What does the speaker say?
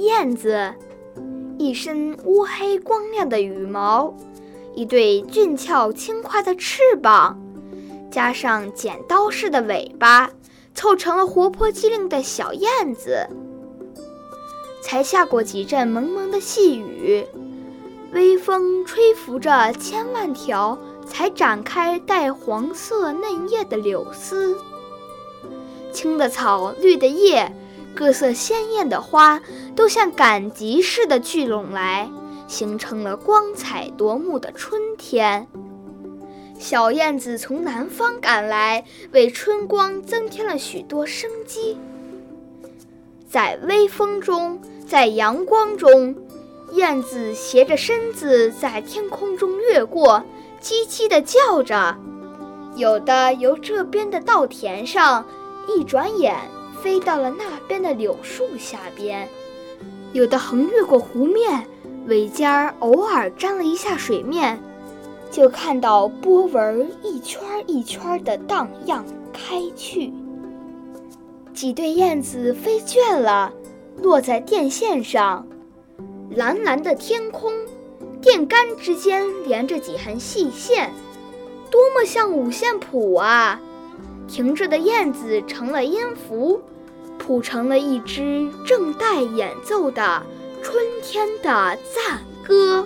燕子，一身乌黑光亮的羽毛，一对俊俏轻快的翅膀，加上剪刀似的尾巴，凑成了活泼机灵的小燕子。才下过几阵蒙蒙的细雨，微风吹拂着千万条才展开带黄色嫩叶的柳丝。青的草，绿的叶，各色鲜艳的花，都像赶集似的聚拢来，形成了光彩夺目的春天。小燕子从南方赶来，为春光增添了许多生机。在微风中，在阳光中，燕子斜着身子在天空中掠过，叽叽地叫着。有的由这边的稻田上，一转眼飞到了那边的柳树下边；有的横越过湖面，尾尖儿偶尔沾了一下水面，就看到波纹一圈一圈地荡漾开去。几对燕子飞倦了，落在电线上。蓝蓝的天空，电杆之间连着几痕细线，多么像五线谱啊！停着的燕子成了音符，谱成了一支正待演奏的春天的赞歌。